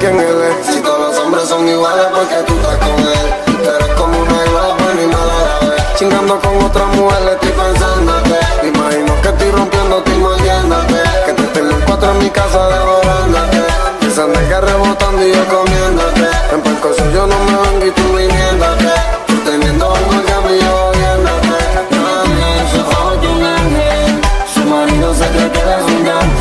Si todos los hombres son iguales, porque tú estás con él. Tú eres como una globa buena y mala a la vez. Chingando con otra mujer, le estoy pensándote. Imagino que estoy rompiendo, estoy mordiéndote. Que te tengo en cuatro en mi casa devorándote. Pensando que rebotando y yo comiéndote. En percoso yo no me vengo y tú viniéndote. Tú teniendo un cambio odiándote. Se un. Su marido se te queda un